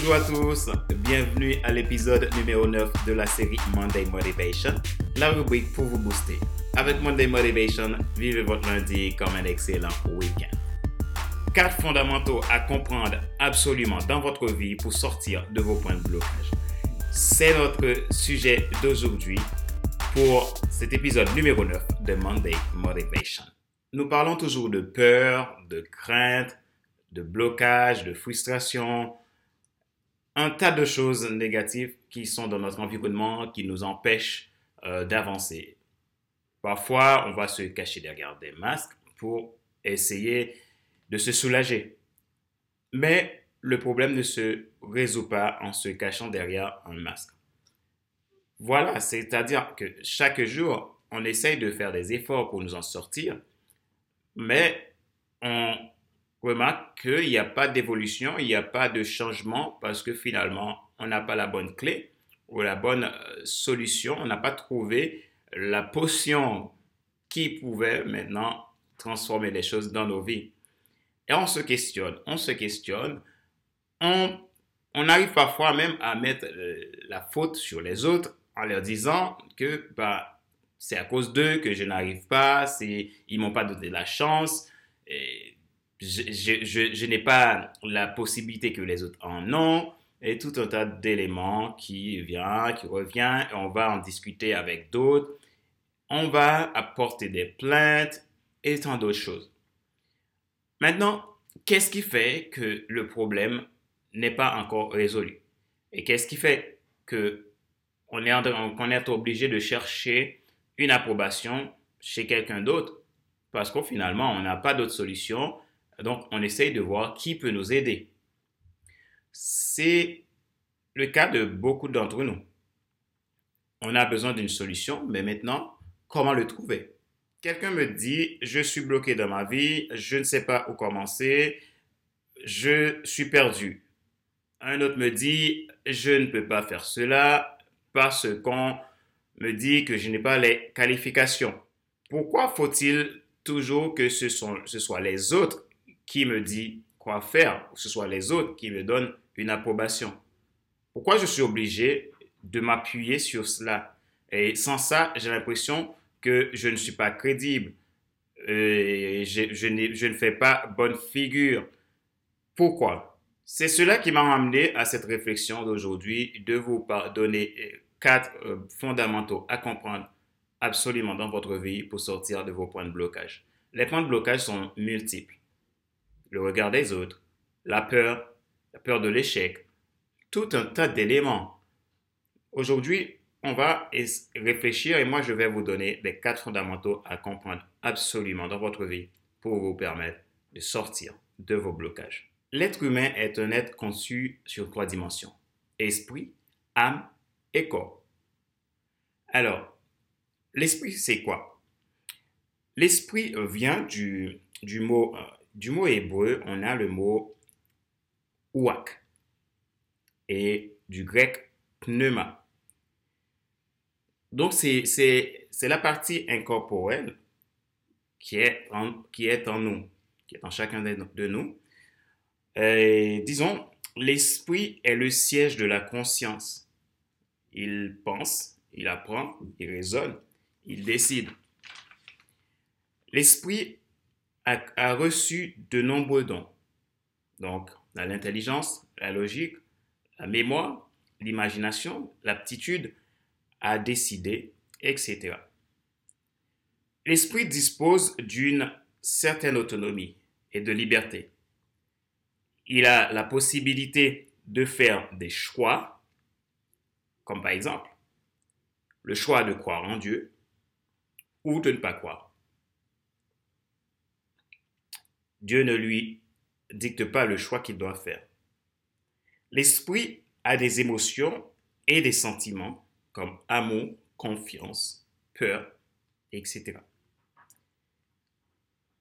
Bonjour à tous, bienvenue à l'épisode numéro 9 de la série Monday Motivation, la rubrique pour vous booster. Avec Monday Motivation, vivez votre lundi comme un excellent week-end. Quatre fondamentaux à comprendre absolument dans votre vie pour sortir de vos points de blocage. C'est notre sujet d'aujourd'hui pour cet épisode numéro 9 de Monday Motivation. Nous parlons toujours de peur, de crainte, de blocage, de frustration, un tas de choses négatives qui sont dans notre environnement, qui nous empêchent euh, d'avancer. Parfois, on va se cacher derrière des masques pour essayer de se soulager. Mais le problème ne se résout pas en se cachant derrière un masque. Voilà, c'est-à-dire que chaque jour, on essaye de faire des efforts pour nous en sortir, mais on remarque qu'il n'y a pas d'évolution, il n'y a pas de changement parce que finalement, on n'a pas la bonne clé ou la bonne euh, solution, on n'a pas trouvé la potion qui pouvait maintenant transformer les choses dans nos vies. Et on se questionne, on se questionne, on, on arrive parfois même à mettre euh, la faute sur les autres en leur disant que bah, c'est à cause d'eux que je n'arrive pas, ils m'ont pas donné la chance. Je, n'ai pas la possibilité que les autres en ont, et tout un tas d'éléments qui vient, qui revient, et on va en discuter avec d'autres, on va apporter des plaintes et tant d'autres choses. Maintenant, qu'est-ce qui fait que le problème n'est pas encore résolu? Et qu'est-ce qui fait que est, on est obligé de chercher une approbation chez quelqu'un d'autre? Parce qu'au finalement, on n'a pas d'autre solution donc, on essaye de voir qui peut nous aider. C'est le cas de beaucoup d'entre nous. On a besoin d'une solution, mais maintenant, comment le trouver? Quelqu'un me dit, je suis bloqué dans ma vie, je ne sais pas où commencer, je suis perdu. Un autre me dit, je ne peux pas faire cela parce qu'on me dit que je n'ai pas les qualifications. Pourquoi faut-il toujours que ce, soit les autres qui me dit quoi faire, que ce soit les autres qui me donnent une approbation. Pourquoi je suis obligé de m'appuyer sur cela? Et sans ça, j'ai l'impression que je ne suis pas crédible. Euh, je, je, ne fais pas bonne figure. Pourquoi? C'est cela qui m'a amené à cette réflexion d'aujourd'hui, de vous donner euh, quatre euh, fondamentaux à comprendre absolument dans votre vie pour sortir de vos points de blocage. Les points de blocage sont multiples le regard des autres, la peur, la peur de l'échec, tout un tas d'éléments. Aujourd'hui, on va réfléchir et moi je vais vous donner les quatre fondamentaux à comprendre absolument dans votre vie pour vous permettre de sortir de vos blocages. L'être humain est un être conçu sur trois dimensions, esprit, âme et corps. Alors, l'esprit c'est quoi? L'esprit vient du, du mot euh, du mot hébreu, on a le mot ouak et du grec pneuma. Donc, c'est la partie incorporelle qui est, en, qui est en nous, qui est en chacun de, nous. Et, disons, l'esprit est le siège de la conscience. Il pense, il apprend, il raisonne, il décide. L'esprit a, reçu de nombreux dons. Donc, l'intelligence, la logique, la mémoire, l'imagination, l'aptitude à décider, etc. L'esprit dispose d'une certaine autonomie et de liberté. Il a la possibilité de faire des choix, comme par exemple le choix de croire en Dieu ou de ne pas croire. Dieu ne lui dicte pas le choix qu'il doit faire. L'esprit a des émotions et des sentiments comme amour, confiance, peur, etc.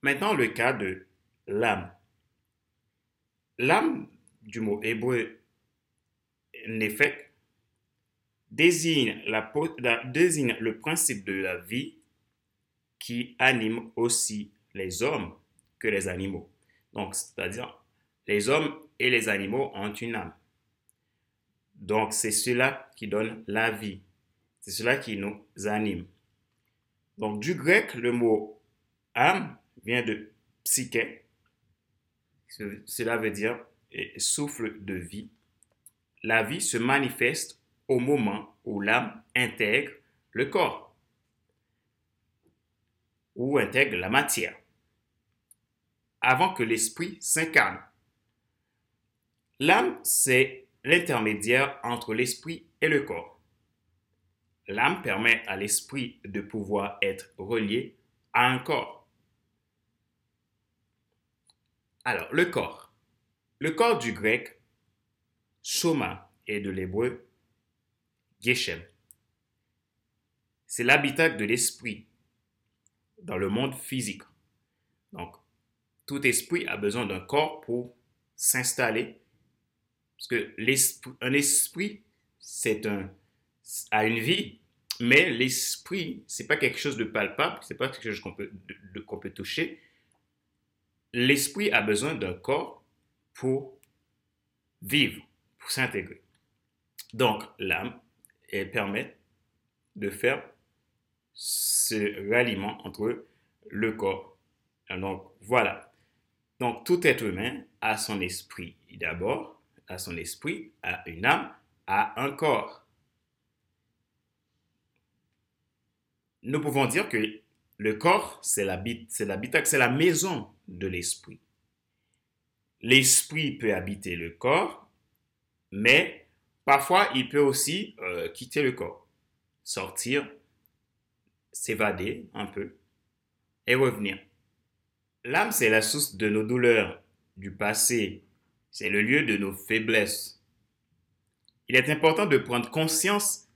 Maintenant, le cas de l'âme. L'âme du mot hébreu nefek désigne, le principe de la vie qui anime aussi les hommes que les animaux. Donc, c'est-à-dire, les hommes et les animaux ont une âme. Donc, c'est cela qui donne la vie. C'est cela qui nous anime. Donc, du grec, le mot âme vient de psyché. Cela veut dire souffle de vie. La vie se manifeste au moment où l'âme intègre le corps ou intègre la matière avant que l'esprit s'incarne. L'âme, c'est l'intermédiaire entre l'esprit et le corps. L'âme permet à l'esprit de pouvoir être relié à un corps. Alors, le corps. Le corps du grec, soma, et de l'hébreu, geshem. C'est l'habitat de l'esprit dans le monde physique. Donc, tout esprit a besoin d'un corps pour s'installer. Parce que l'esprit, un esprit, c'est un, a une vie, mais l'esprit, c'est pas quelque chose de palpable, c'est pas quelque chose qu'on peut, qu'on peut toucher. L'esprit a besoin d'un corps pour vivre, pour s'intégrer. Donc, l'âme, elle permet de faire ce ralliement entre le corps. Donc, voilà. Donc, tout être humain a son esprit d'abord, a son esprit, a une âme, a un corps. Nous pouvons dire que le corps, c'est l'habitat, c'est la maison de l'esprit. L'esprit peut habiter le corps, mais parfois il peut aussi euh, quitter le corps, sortir, s'évader un peu et revenir. L'âme, c'est la source de nos douleurs du passé. C'est le lieu de nos faiblesses. Il est important de prendre conscience,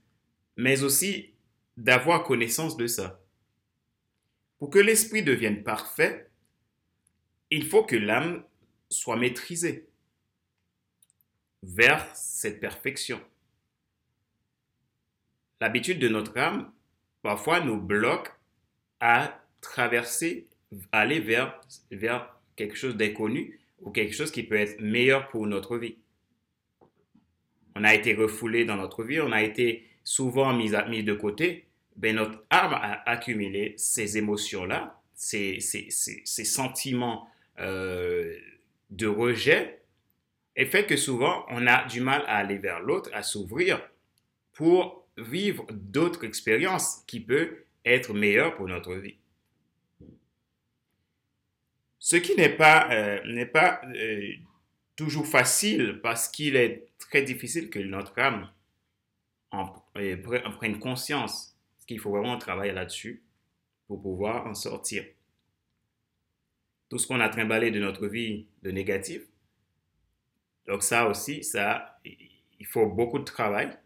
mais aussi d'avoir connaissance de ça. Pour que l'esprit devienne parfait, il faut que l'âme soit maîtrisée vers cette perfection. L'habitude de notre âme parfois nous bloque à traverser aller vers, vers quelque chose d'inconnu ou quelque chose qui peut être meilleur pour notre vie. On a été refoulé dans notre vie, on a été souvent mis, mis de côté. Ben, notre âme a accumulé ces émotions-là, ces, ces, ces, sentiments euh, de rejet, et fait que souvent on a du mal à aller vers l'autre, à s'ouvrir pour vivre d'autres expériences qui peuvent être meilleures pour notre vie. Ce qui n'est pas, euh, pas euh, toujours facile parce qu'il est très difficile que notre âme euh, en prenne conscience. Qu'il faut vraiment travailler là-dessus pour pouvoir en sortir. Tout ce qu'on a trimballé de notre vie de négatif. Donc ça aussi, ça, il faut beaucoup de travail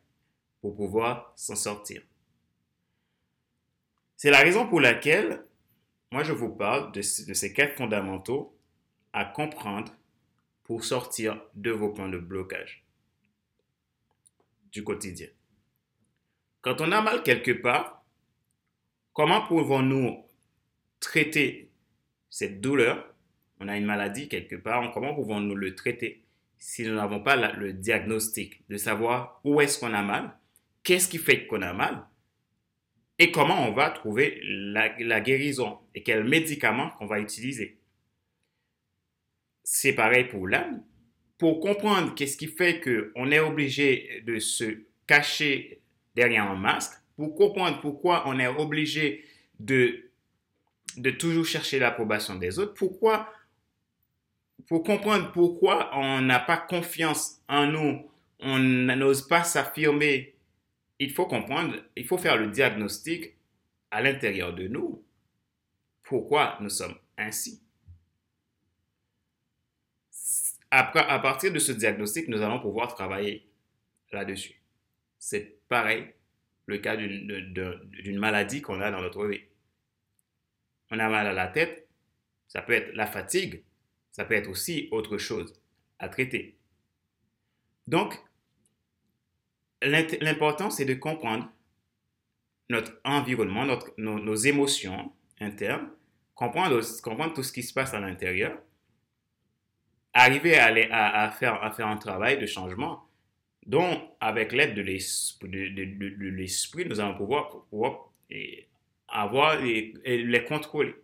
pour pouvoir s'en sortir. C'est la raison pour laquelle moi, je vous parle de, ces quatre fondamentaux à comprendre pour sortir de vos points de blocage du quotidien. Quand on a mal quelque part, comment pouvons-nous traiter cette douleur? On a une maladie quelque part, comment pouvons-nous le traiter si nous n'avons pas le diagnostic de savoir où est-ce qu'on a mal, qu'est-ce qui fait qu'on a mal? Et comment on va trouver la, guérison et quels médicaments qu'on va utiliser. C'est pareil pour l'âme. Pour comprendre qu'est-ce qui fait qu'on est obligé de se cacher derrière un masque, pour comprendre pourquoi on est obligé de, de toujours chercher l'approbation des autres, pourquoi, pour comprendre pourquoi on n'a pas confiance en nous, on n'ose pas s'affirmer il faut comprendre, il faut faire le diagnostic à l'intérieur de nous. Pourquoi nous sommes ainsi? Après, à partir de ce diagnostic, nous allons pouvoir travailler là-dessus. C'est pareil le cas d'une maladie qu'on a dans notre vie. On a mal à la tête, ça peut être la fatigue, ça peut être aussi autre chose à traiter. Donc, l'important, c'est de comprendre notre environnement, notre, nos, émotions internes, comprendre, tout ce qui se passe à l'intérieur, arriver à, faire, à faire un travail de changement dont, avec l'aide de l'esprit, nous allons pouvoir, pouvoir avoir et, les contrôler.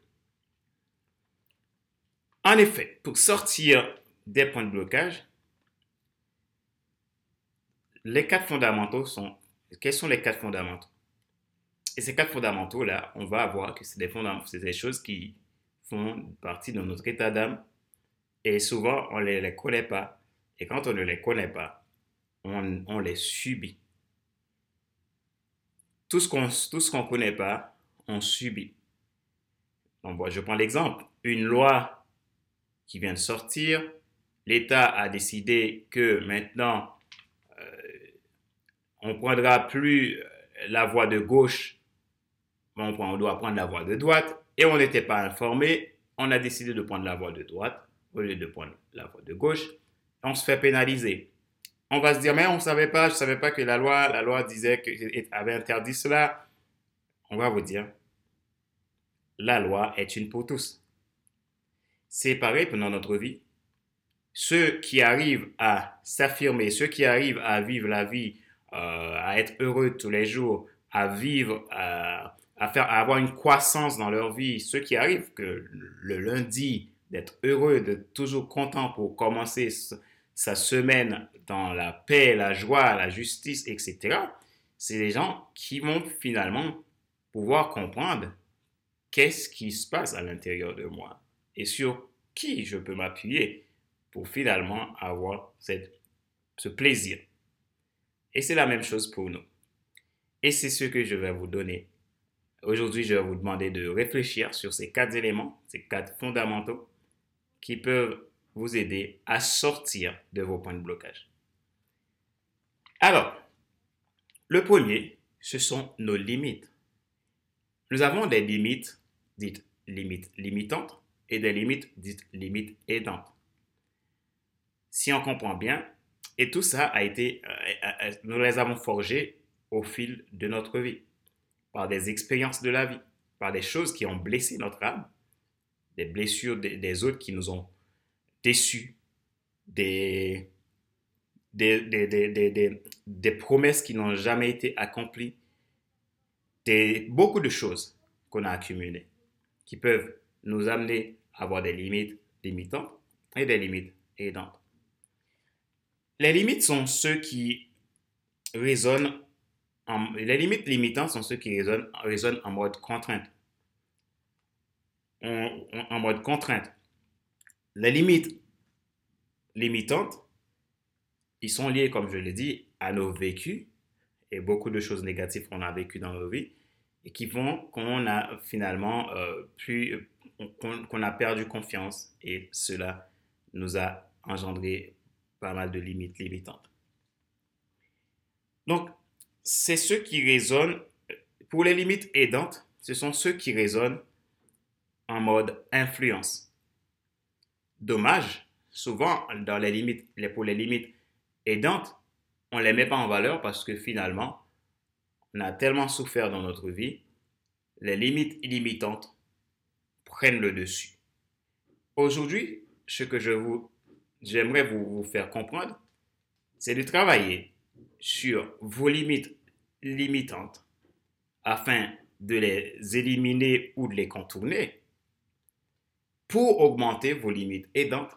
En effet, pour sortir des points de blocage, les quatre fondamentaux sont, quels sont les quatre fondamentaux? Et ces quatre fondamentaux-là, on va voir que c'est des, c'est des choses qui font partie de notre état d'âme et souvent on ne les, connaît pas. Et quand on ne les connaît pas, on, on les subit. Tout ce qu'on ne connaît pas, on subit. Donc, je prends l'exemple. Une loi qui vient de sortir, l'État a décidé que maintenant, on prendra plus euh, la voie de gauche, on, on doit prendre la voie de droite, et on n'était pas informé, on a décidé de prendre la voie de droite au lieu de prendre la voie de gauche, on se fait pénaliser. On va se dire, mais on ne savait pas, je ne savais pas que la loi, la loi disait que avait interdit cela. On va vous dire, la loi est une pour tous. C'est pareil pendant notre vie. Ceux qui arrivent à s'affirmer, ceux qui arrivent à vivre la vie, à être heureux tous les jours, à vivre, à, faire, à avoir une croissance dans leur vie, ceux qui arrivent que le lundi, d'être heureux, d'être toujours content pour commencer sa semaine dans la paix, la joie, la justice, etc., c'est des gens qui vont finalement pouvoir comprendre qu'est-ce qui se passe à l'intérieur de moi et sur qui je peux m'appuyer pour finalement avoir cette, ce plaisir. Et c'est la même chose pour nous. Et c'est ce que je vais vous donner. Aujourd'hui, je vais vous demander de réfléchir sur ces quatre éléments, ces quatre fondamentaux qui peuvent vous aider à sortir de vos points de blocage. Alors, le premier, ce sont nos limites. Nous avons des limites dites limites limitantes et des limites dites limites aidantes. Si on comprend bien, et tout ça a été, euh, nous les avons forgées au fil de notre vie, par des expériences de la vie, par des choses qui ont blessé notre âme, des blessures des, autres qui nous ont déçus, des promesses qui n'ont jamais été accomplies, des, beaucoup de choses qu'on a accumulées qui peuvent nous amener à avoir des limites limitantes et des limites aidantes. Les limites sont ceux qui les limites limitantes sont ceux qui résonnent, en mode contrainte. en mode contrainte. Les limites limitantes, ils sont liés, comme je l'ai dit, à nos vécus et beaucoup de choses négatives qu'on a vécues dans nos vies et qui font qu'on a finalement euh, a perdu confiance et cela nous a engendré pas mal de limites limitantes. Donc, c'est ceux qui résonnent, pour les limites aidantes, ce sont ceux qui résonnent en mode influence. Dommage, souvent, dans les limites, pour les limites aidantes, on ne les met pas en valeur parce que finalement, on a tellement souffert dans notre vie, les limites illimitantes prennent le dessus. Aujourd'hui, ce que je vous, j'aimerais vous, vous faire comprendre, c'est de travailler sur vos limites limitantes afin de les éliminer ou de les contourner pour augmenter vos limites aidantes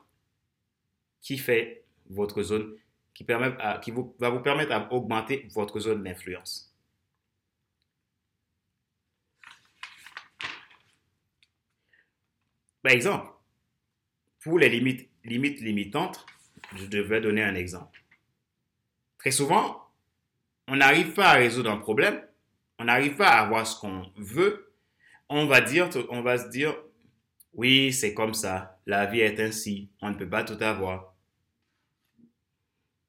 qui fait votre zone, qui, permet qui vous, va vous permettre d'augmenter votre zone d'influence. Par exemple, pour les limites, limites limitantes, je devrais donner un exemple. Très souvent, on n'arrive pas à résoudre un problème, on n'arrive pas à avoir ce qu'on veut, on va dire, on va se dire, oui, c'est comme ça, la vie est ainsi, on ne peut pas tout avoir.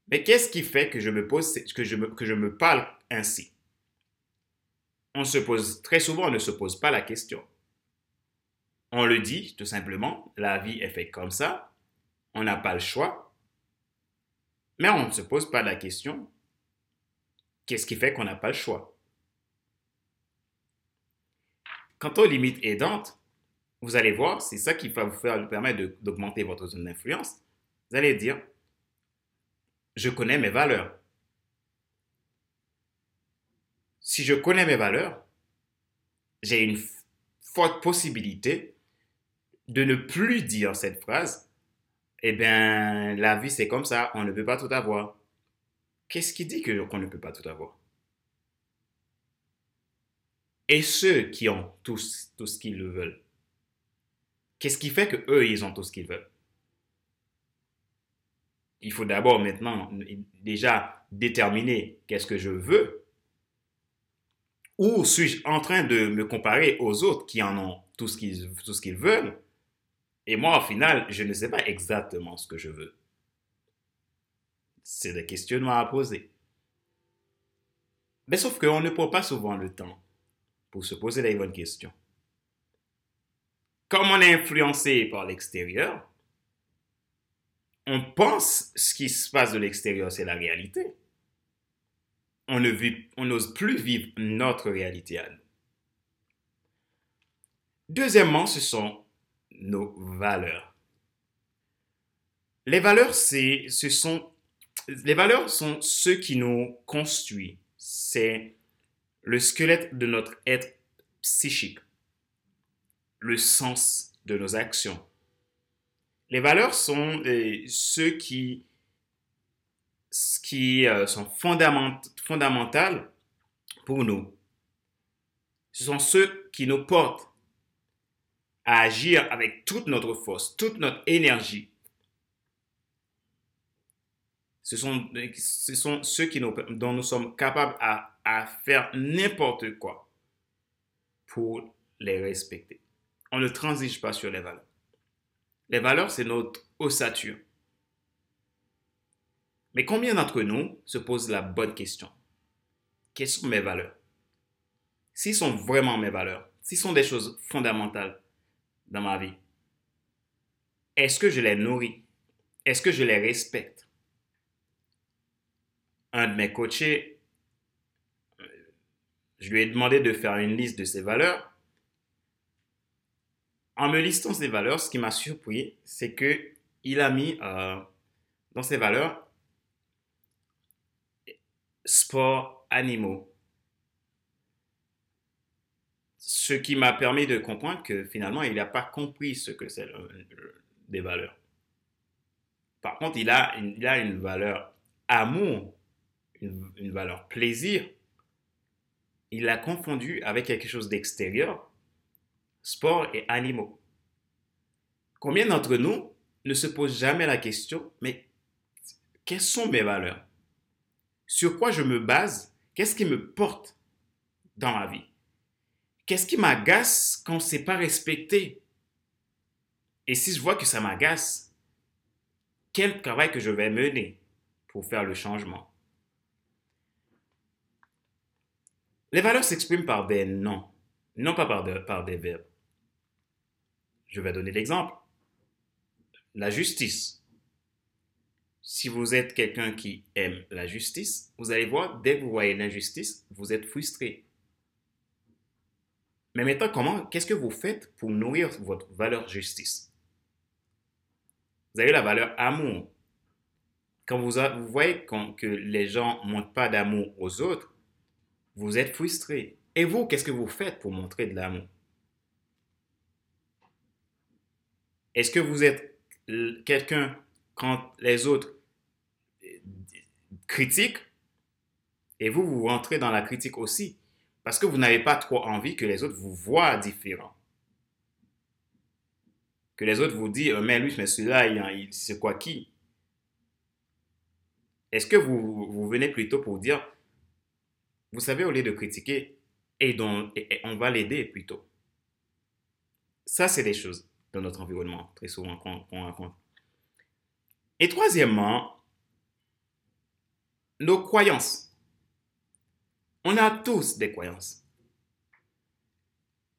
Mais qu'est-ce qui fait que je me pose, que je que je me parle ainsi? On se pose, très souvent, on ne se pose pas la question. On le dit tout simplement, la vie est faite comme ça, on n'a pas le choix, mais on ne se pose pas la question, qu'est-ce qui fait qu'on n'a pas le choix? Quant aux limites aidantes, vous allez voir, c'est ça qui va vous faire, permettre d'augmenter votre zone d'influence. Vous allez dire, je connais mes valeurs. si je connais mes valeurs, j'ai une forte possibilité de ne plus dire cette phrase, eh bien, la vie c'est comme ça, on ne peut pas tout avoir. Qu'est-ce qui dit qu'on ne peut pas tout avoir? Et ceux qui ont tout, tout ce qu'ils veulent, qu'est-ce qui fait que eux ils ont tout ce qu'ils veulent? Il faut d'abord maintenant déjà déterminer qu'est-ce que je veux. Ou suis-je en train de me comparer aux autres qui en ont tout ce qu'ils veulent? Et moi, au final, je ne sais pas exactement ce que je veux. C'est des questionnements à poser. Mais sauf qu'on ne prend pas souvent le temps pour se poser les bonnes questions. Comme on est influencé par l'extérieur, on pense ce qui se passe de l'extérieur, c'est la réalité on n'ose plus vivre notre réalité à nous. Deuxièmement, ce sont nos valeurs. Les valeurs, c'est, ce sont, les valeurs sont ce qui nous construit. C'est le squelette de notre être psychique, le sens de nos actions. Les valeurs sont euh, ceux qui qui euh, sont fondamentales pour nous. Ce sont ceux qui nous portent à agir avec toute notre force, toute notre énergie. Ce sont, ce sont ceux qui nous, dont nous sommes capables à, à faire n'importe quoi pour les respecter. On ne transige pas sur les valeurs. Les valeurs, c'est notre ossature. Mais combien d'entre nous se posent la bonne question? Quelles sont mes valeurs? S'ils sont vraiment mes valeurs, s'ils sont des choses fondamentales dans ma vie, est-ce que je les nourris? Est-ce que je les respecte? Un de mes coachés, je lui ai demandé de faire une liste de ses valeurs. En me listant ses valeurs, ce qui m'a surpris, c'est que il a mis euh, dans ses valeurs sport animaux. Ce qui m'a permis de comprendre que finalement, il n'a pas compris ce que c'est des valeurs. Par contre, il a une, il a une valeur amour, une, une valeur plaisir. Il l'a confondu avec quelque chose d'extérieur, sport et animaux. Combien d'entre nous ne se posent jamais la question, mais quelles sont mes valeurs? Sur quoi je me base, qu'est-ce qui me porte dans ma vie? Qu'est-ce qui m'agace quand c'est pas respecté? Et si je vois que ça m'agace, quel travail que je vais mener pour faire le changement? Les valeurs s'expriment par des noms, non pas par, par des verbes. Je vais donner l'exemple. La justice. Si vous êtes quelqu'un qui aime la justice, vous allez voir, dès que vous voyez l'injustice, vous êtes frustré. Mais maintenant, comment, qu'est-ce que vous faites pour nourrir votre valeur justice? Vous avez la valeur amour. Quand vous, voyez que les gens ne montrent pas d'amour aux autres, vous êtes frustré. Et vous, qu'est-ce que vous faites pour montrer de l'amour? Est-ce que vous êtes quelqu'un quand les autres critique et vous, vous rentrez dans la critique aussi parce que vous n'avez pas trop envie que les autres vous voient différent. Que les autres vous disent, mais lui, mais celui-là, il, c'est quoi qui? Est-ce que vous, vous venez plutôt pour dire, vous savez, au lieu de critiquer, et, donc, on va l'aider plutôt. Ça, c'est des choses dans notre environnement, très souvent, qu'on rencontre. Et troisièmement, nos croyances. On a tous des croyances.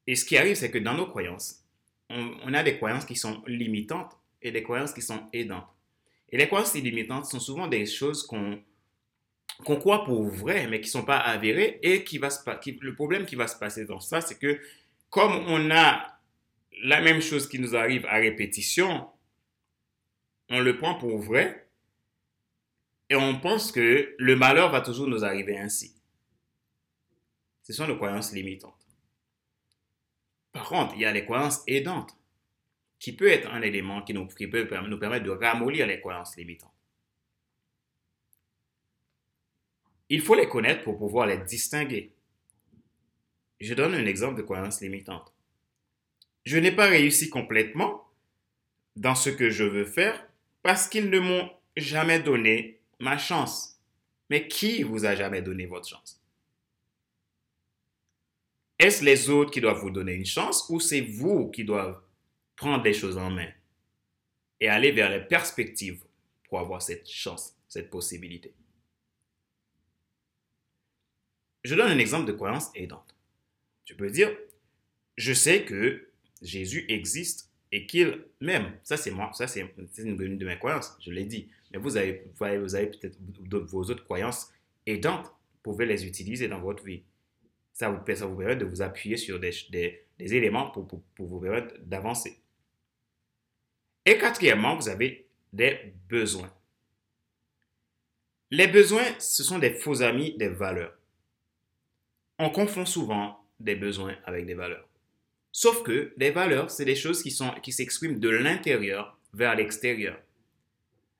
Et ce qui arrive, c'est que dans nos croyances, on, a des croyances qui sont limitantes et des croyances qui sont aidantes. Et les croyances limitantes sont souvent des choses qu'on croit pour vrai, mais qui ne sont pas avérées. Et qui va le problème qui va se passer dans ça, c'est que comme on a la même chose qui nous arrive à répétition, on le prend pour vrai et on pense que le malheur va toujours nous arriver ainsi. Ce sont les croyances limitantes. Par contre, il y a les croyances aidantes, qui peut être un élément qui, nous, qui peut nous permettre de ramollir les croyances limitantes. Il faut les connaître pour pouvoir les distinguer. Je donne un exemple de croyance limitante. Je n'ai pas réussi complètement dans ce que je veux faire parce qu'ils ne m'ont jamais donné ma chance. Mais qui vous a jamais donné votre chance? Est-ce les autres qui doivent vous donner une chance ou c'est vous qui doivent prendre les choses en main et aller vers les perspectives pour avoir cette chance, cette possibilité? Je donne un exemple de croyance aidante. Tu peux dire, je sais que Jésus existe et qu'il m'aime. Ça, c'est moi. Ça, c'est une de mes croyances. Je l'ai dit. Mais vous avez, vous avez peut-être vos autres croyances aidantes. Vous pouvez les utiliser dans votre vie. Ça vous, permet de vous appuyer sur des, éléments pour, vous permettre d'avancer. Et quatrièmement, vous avez des besoins. Les besoins, ce sont des faux amis des valeurs. On confond souvent des besoins avec des valeurs. Sauf que les valeurs, c'est des choses qui s'expriment de l'intérieur vers l'extérieur.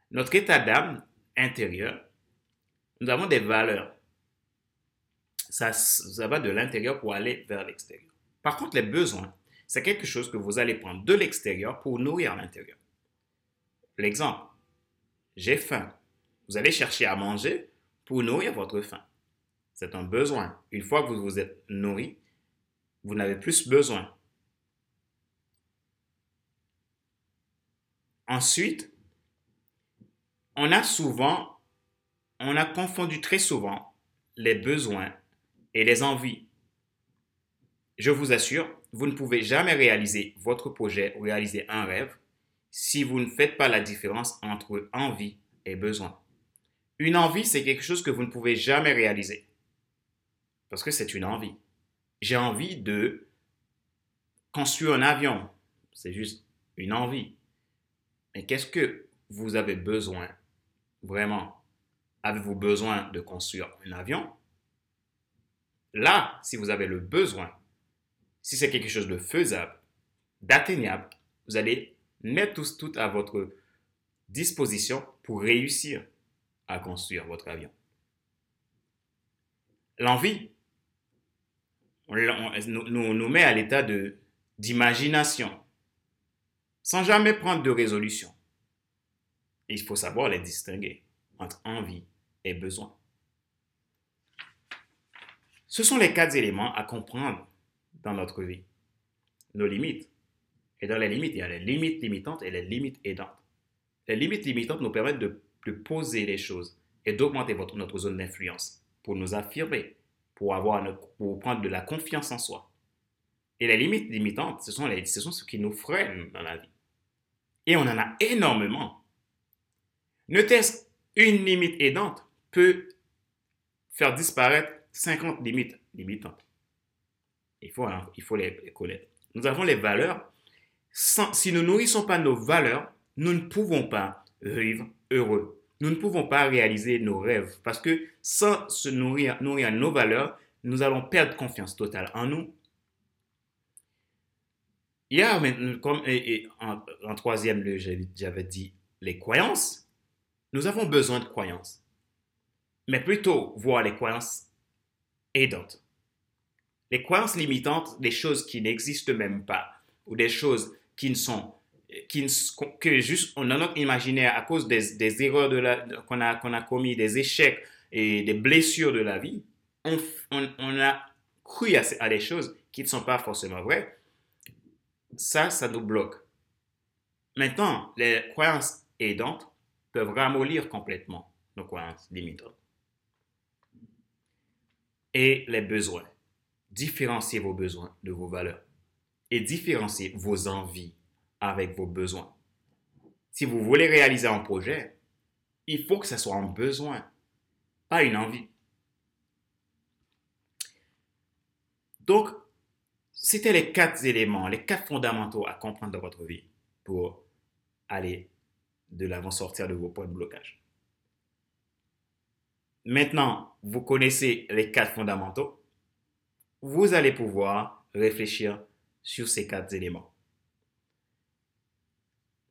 Notre état d'âme intérieur, nous avons des valeurs. Ça, ça va de l'intérieur pour aller vers l'extérieur. Par contre, les besoins, c'est quelque chose que vous allez prendre de l'extérieur pour nourrir l'intérieur. L'exemple, j'ai faim. Vous allez chercher à manger pour nourrir votre faim. C'est un besoin. Une fois que vous vous êtes nourri, vous n'avez plus besoin. Ensuite, on a souvent, on a confondu très souvent les besoins et les envies. Je vous assure, vous ne pouvez jamais réaliser votre projet ou réaliser un rêve si vous ne faites pas la différence entre envie et besoin. Une envie, c'est quelque chose que vous ne pouvez jamais réaliser. Parce que c'est une envie. J'ai envie de construire un avion. C'est juste une envie. Mais qu'est-ce que vous avez besoin vraiment? Avez-vous besoin de construire un avion? Là, si vous avez le besoin, si c'est quelque chose de faisable, d'atteignable, vous allez mettre tout, tout à votre disposition pour réussir à construire votre avion. L'envie, nous, nous met à l'état d'imagination, sans jamais prendre de résolution. Il faut savoir les distinguer entre envie et besoin. Ce sont les quatre éléments à comprendre dans notre vie. Nos limites. Et dans les limites, il y a les limites limitantes et les limites aidantes. Les limites limitantes nous permettent de, poser les choses et d'augmenter notre zone d'influence pour nous affirmer, pour, avoir, pour prendre de la confiance en soi. Et les limites limitantes, ce sont, les, ce qui nous freine dans la vie. Et on en a énormément. Ne ce une limite aidante peut faire disparaître 50 limites limitantes. Il faut, hein, il faut les connaître. Nous avons les valeurs. si nous nourrissons pas nos valeurs, nous ne pouvons pas vivre heureux nous ne pouvons pas réaliser nos rêves parce que sans se nourrir, nourrir nos valeurs, nous allons perdre confiance totale en nous. Il y a, comme en, troisième lieu, j'avais dit les croyances. Nous avons besoin de croyances, mais plutôt voir les croyances aidantes. Les croyances limitantes, des choses qui n'existent même pas, ou des choses qui ne sont que juste on a notre imaginaire à cause des, erreurs de qu'on, a, qu'on a commis, des échecs et des blessures de la vie, on, on, a cru à, à, des choses qui ne sont pas forcément vraies. Ça, ça nous bloque. Maintenant, les croyances aidantes peuvent ramollir complètement nos croyances limitantes. Et les besoins. Différencier vos besoins de vos valeurs et différencier vos envies avec vos besoins. Si vous voulez réaliser un projet, il faut que ce soit un besoin, pas une envie. Donc, c'était les quatre éléments, les quatre fondamentaux à comprendre dans votre vie pour aller de l'avant, sortir de vos points de blocage. Maintenant, vous connaissez les quatre fondamentaux. vous allez pouvoir réfléchir sur ces quatre éléments.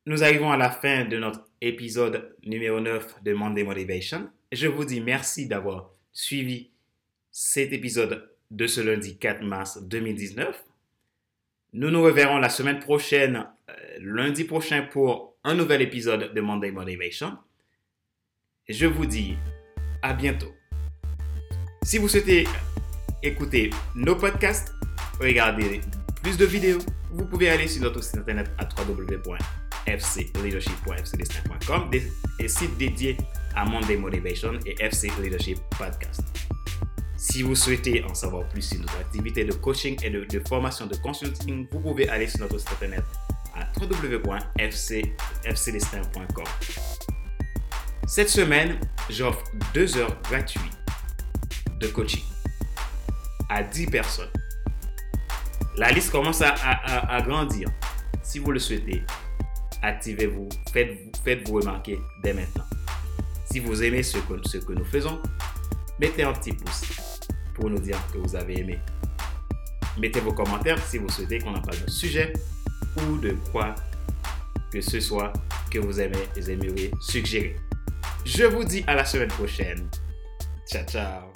Nous arrivons à la fin de notre épisode numéro 9 de Monday Motivation. Je vous dis merci d'avoir suivi cet épisode de ce lundi 4 mars 2019. Nous nous reverrons la semaine prochaine, euh, lundi prochain, pour un nouvel épisode de Monday Motivation. Je vous dis à bientôt. Si vous souhaitez écouter nos podcasts, regarder plus de vidéos, vous pouvez aller sur notre site internet à www.fcleadership.fcdestin.com, des sites dédiés à Monday Motivation et FC Leadership Podcast. Si vous souhaitez en savoir plus sur nos activités de coaching et de, formation de consulting, vous pouvez aller sur notre site internet à www.fcdestin.com. Cette semaine, j'offre deux heures gratuites de coaching à 10 personnes. La liste commence à, grandir. Si vous le souhaitez, activez-vous, faites-vous faites -vous remarquer dès maintenant. Si vous aimez ce que, ce que nous faisons, mettez un petit pouce pour nous dire que vous avez aimé. Mettez vos commentaires si vous souhaitez qu'on en parle d'un sujet ou de quoi que ce soit que vous aimez et aimeriez suggérer. Je vous dis à la semaine prochaine. Ciao, ciao.